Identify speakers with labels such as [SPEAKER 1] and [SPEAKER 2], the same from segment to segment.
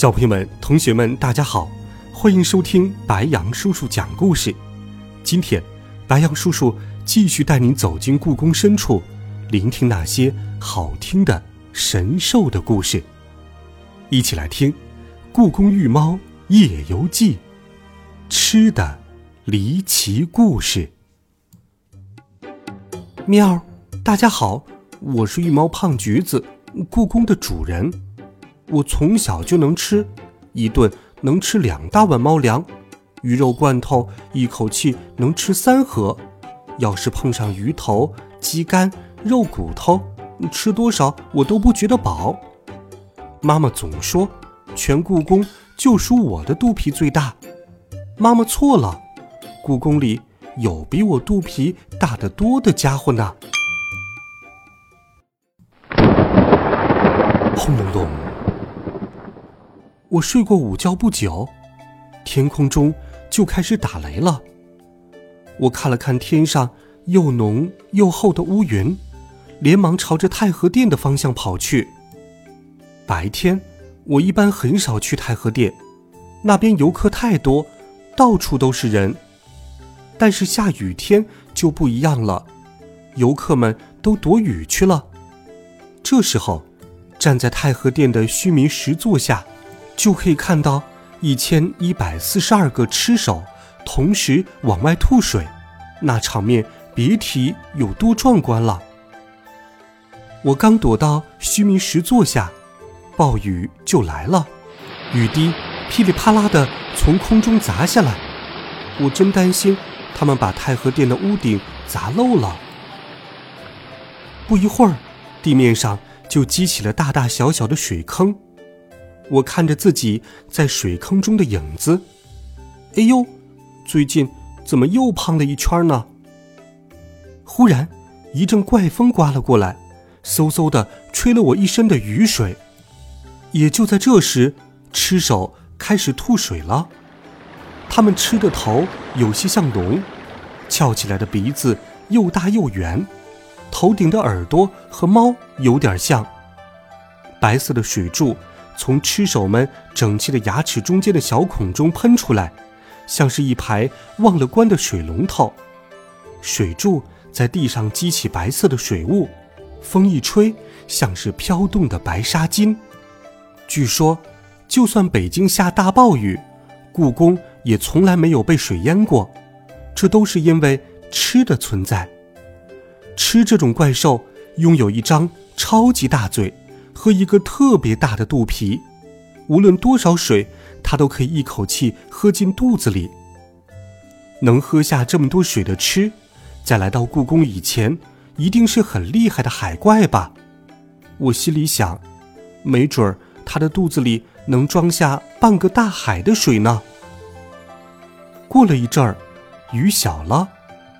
[SPEAKER 1] 小朋友们、同学们，大家好，欢迎收听白羊叔叔讲故事。今天，白羊叔叔继续带您走进故宫深处，聆听那些好听的神兽的故事。一起来听《故宫御猫夜游记》，吃的离奇故事。喵，大家好，我是御猫胖橘子，故宫的主人。我从小就能吃，一顿能吃两大碗猫粮，鱼肉罐头一口气能吃三盒。要是碰上鱼头、鸡肝、肉骨头，吃多少我都不觉得饱。妈妈总说，全故宫就属我的肚皮最大。妈妈错了，故宫里有比我肚皮大得多的家伙呢。轰隆隆。我睡过午觉不久，天空中就开始打雷了。我看了看天上又浓又厚的乌云，连忙朝着太和殿的方向跑去。白天我一般很少去太和殿，那边游客太多，到处都是人。但是下雨天就不一样了，游客们都躲雨去了。这时候，站在太和殿的虚弥石座下。就可以看到一千一百四十二个吃手同时往外吐水，那场面别提有多壮观了。我刚躲到须弥石座下，暴雨就来了，雨滴噼里啪啦的从空中砸下来，我真担心他们把太和殿的屋顶砸漏了。不一会儿，地面上就积起了大大小小的水坑。我看着自己在水坑中的影子，哎呦，最近怎么又胖了一圈呢？忽然，一阵怪风刮了过来，嗖嗖的吹了我一身的雨水。也就在这时，吃手开始吐水了。他们吃的头有些像龙，翘起来的鼻子又大又圆，头顶的耳朵和猫有点像，白色的水柱。从吃手们整齐的牙齿中间的小孔中喷出来，像是一排忘了关的水龙头。水柱在地上激起白色的水雾，风一吹，像是飘动的白纱巾。据说，就算北京下大暴雨，故宫也从来没有被水淹过。这都是因为吃的存在。吃这种怪兽拥有一张超级大嘴。和一个特别大的肚皮，无论多少水，它都可以一口气喝进肚子里。能喝下这么多水的吃，在来到故宫以前，一定是很厉害的海怪吧？我心里想，没准儿它的肚子里能装下半个大海的水呢。过了一阵儿，雨小了，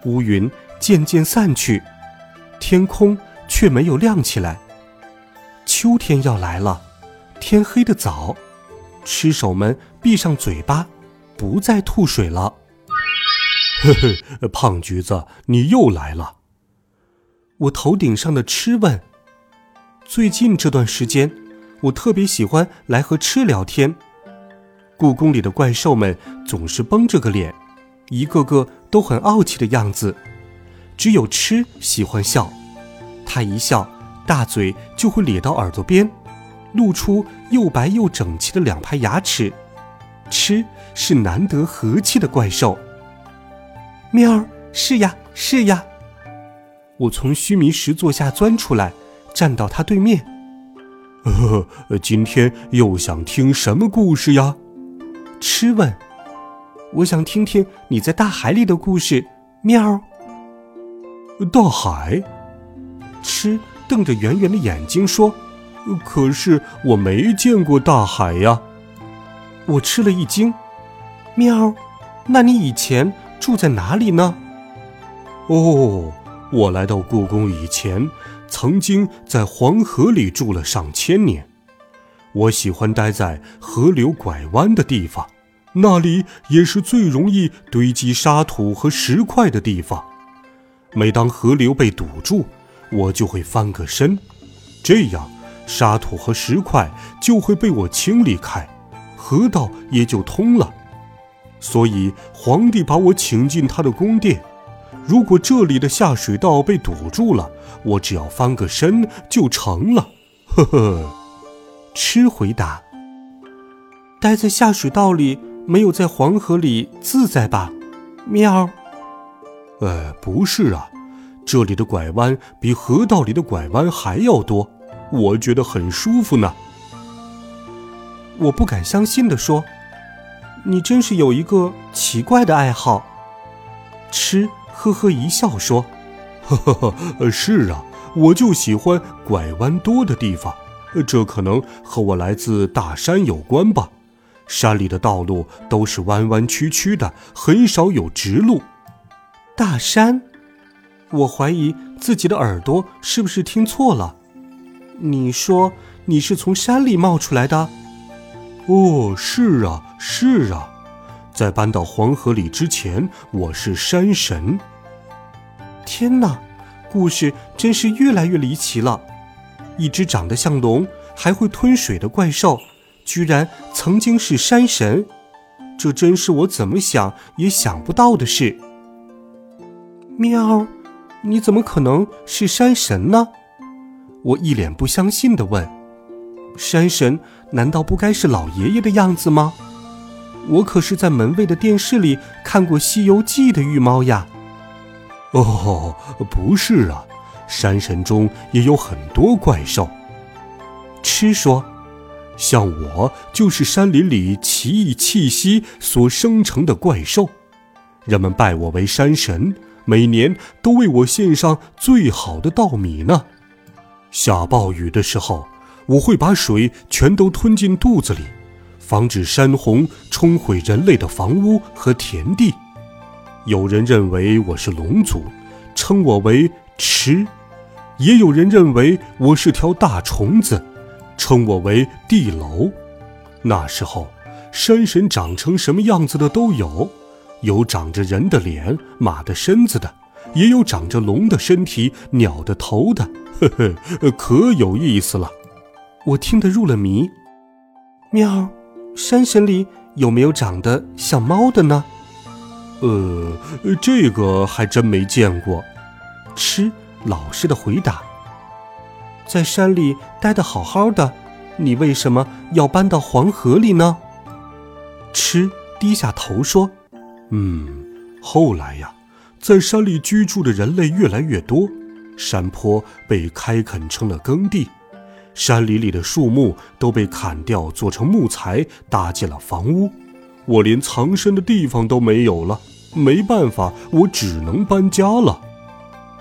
[SPEAKER 1] 乌云渐渐散去，天空却没有亮起来。秋天要来了，天黑的早，吃手们闭上嘴巴，不再吐水了。
[SPEAKER 2] 嘿嘿，胖橘子，你又来了。
[SPEAKER 1] 我头顶上的吃问：“最近这段时间，我特别喜欢来和吃聊天。故宫里的怪兽们总是绷着个脸，一个个都很傲气的样子，只有吃喜欢笑，他一笑。”大嘴就会咧到耳朵边，露出又白又整齐的两排牙齿。吃是难得和气的怪兽。喵儿，是呀，是呀。我从须弥石座下钻出来，站到他对面。
[SPEAKER 2] 呃，今天又想听什么故事呀？
[SPEAKER 1] 吃问。我想听听你在大海里的故事。喵。
[SPEAKER 2] 大海。
[SPEAKER 1] 吃。瞪着圆圆的眼睛说：“
[SPEAKER 2] 可是我没见过大海呀。”
[SPEAKER 3] 我吃了一惊。喵，那你以前住在哪里呢？
[SPEAKER 1] 哦，我来到故宫以前，曾经在黄河里住了上千年。我喜欢待在河流拐弯的地方，那里也是最容易堆积沙土和石块的地方。每当河流被堵住，我就会翻个身，这样沙土和石块就会被我清理开，河道也就通了。所以皇帝把我请进他的宫殿。如果这里的下水道被堵住了，我只要翻个身就成了。呵呵，
[SPEAKER 3] 吃回答。待在下水道里没有在黄河里自在吧？喵。
[SPEAKER 1] 呃，不是啊，这里的拐弯比河道里的拐弯还要多，我觉得很舒服呢。
[SPEAKER 3] 我不敢相信地说：“你真是有一个奇怪的爱好。”吃。呵呵一笑说：“
[SPEAKER 1] 呵呵呵，是啊，我就喜欢拐弯多的地方。这可能和我来自大山有关吧。山里的道路都是弯弯曲曲的，很少有直路。
[SPEAKER 3] 大山？我怀疑自己的耳朵是不是听错了？你说你是从山里冒出来的？
[SPEAKER 1] 哦，是啊，是啊。在搬到黄河里之前，我是山神。”
[SPEAKER 3] 天哪，故事真是越来越离奇了！一只长得像龙还会吞水的怪兽，居然曾经是山神，这真是我怎么想也想不到的事。喵，你怎么可能是山神呢？我一脸不相信地问：“山神难道不该是老爷爷的样子吗？我可是在门卫的电视里看过《西游记》的玉猫呀！”
[SPEAKER 1] 哦，不是啊，山神中也有很多怪兽。
[SPEAKER 3] 吃说，
[SPEAKER 1] 像我就是山林里奇异气息所生成的怪兽，人们拜我为山神，每年都为我献上最好的稻米呢。下暴雨的时候，我会把水全都吞进肚子里，防止山洪冲毁人类的房屋和田地。有人认为我是龙族，称我为螭；也有人认为我是条大虫子，称我为地楼。那时候，山神长成什么样子的都有，有长着人的脸、马的身子的，也有长着龙的身体、鸟的头的。呵呵，可有意思了。
[SPEAKER 3] 我听得入了迷。喵，山神里有没有长得像猫的呢？
[SPEAKER 1] 呃，这个还真没见过。
[SPEAKER 3] 吃老实的回答。在山里待得好好的，你为什么要搬到黄河里呢？吃低下头说：“
[SPEAKER 1] 嗯，后来呀，在山里居住的人类越来越多，山坡被开垦成了耕地，山林里的树木都被砍掉，做成木材，搭建了房屋。我连藏身的地方都没有了。”没办法，我只能搬家了。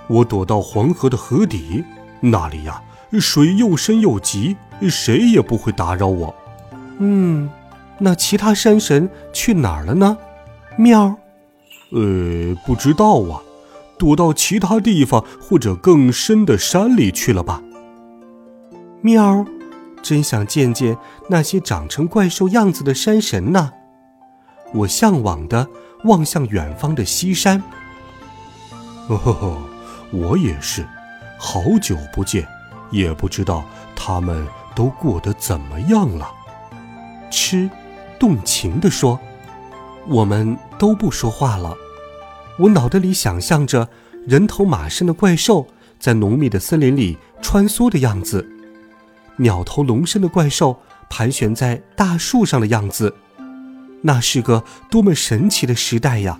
[SPEAKER 1] 我躲到黄河的河底，那里呀，水又深又急，谁也不会打扰我。
[SPEAKER 3] 嗯，那其他山神去哪儿了呢？喵。
[SPEAKER 1] 呃，不知道啊，躲到其他地方或者更深的山里去了吧。
[SPEAKER 3] 喵，真想见见那些长成怪兽样子的山神呐！我向往的。望向远方的西山。
[SPEAKER 1] 哦，我也是，好久不见，也不知道他们都过得怎么样了。
[SPEAKER 3] 吃，动情地说：“我们都不说话了。”我脑袋里想象着人头马身的怪兽在浓密的森林里穿梭的样子，鸟头龙身的怪兽盘旋在大树上的样子。那是个多么神奇的时代呀！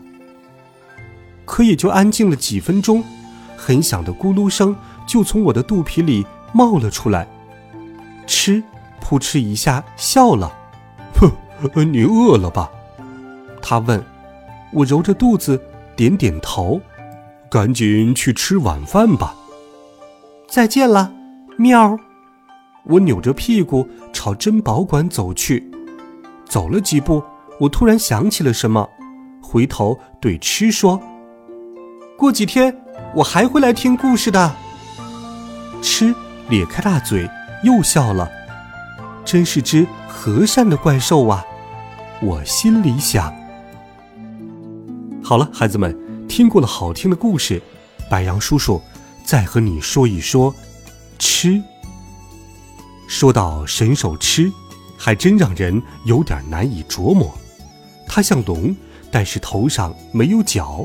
[SPEAKER 3] 可也就安静了几分钟，很响的咕噜声就从我的肚皮里冒了出来。吃，扑哧一下笑了。
[SPEAKER 1] 哼，你饿了吧？
[SPEAKER 3] 他问。我揉着肚子，点点头。
[SPEAKER 1] 赶紧去吃晚饭吧。
[SPEAKER 3] 再见了，喵。我扭着屁股朝珍宝馆走去。
[SPEAKER 1] 走了几步，我突然想起了什么，回头对吃说：“过几天我还会来听故事的。”吃咧开大嘴，又笑了。真是只和善的怪兽啊！我心里想。好了，孩子们，听过了好听的故事，白羊叔叔再和你说一说吃。说到神兽吃，还真让人有点难以琢磨。它像龙，但是头上没有角，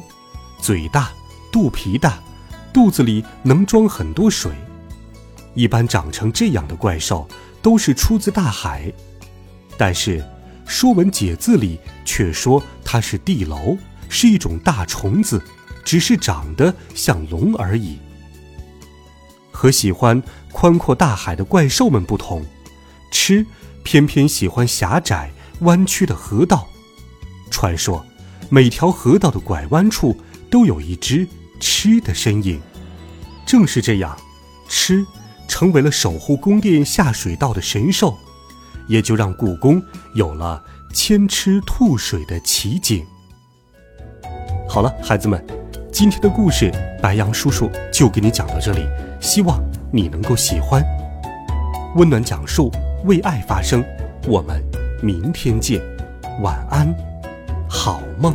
[SPEAKER 1] 嘴大，肚皮大，肚子里能装很多水。一般长成这样的怪兽。都是出自大海，但是《说文解字》里却说它是地楼，是一种大虫子，只是长得像龙而已。和喜欢宽阔大海的怪兽们不同，吃偏偏喜欢狭窄弯曲的河道。传说，每条河道的拐弯处都有一只吃的身影。正是这样，吃。成为了守护宫殿下水道的神兽，也就让故宫有了千吃吐水的奇景。好了，孩子们，今天的故事白羊叔叔就给你讲到这里，希望你能够喜欢。温暖讲述，为爱发声，我们明天见，晚安，好梦。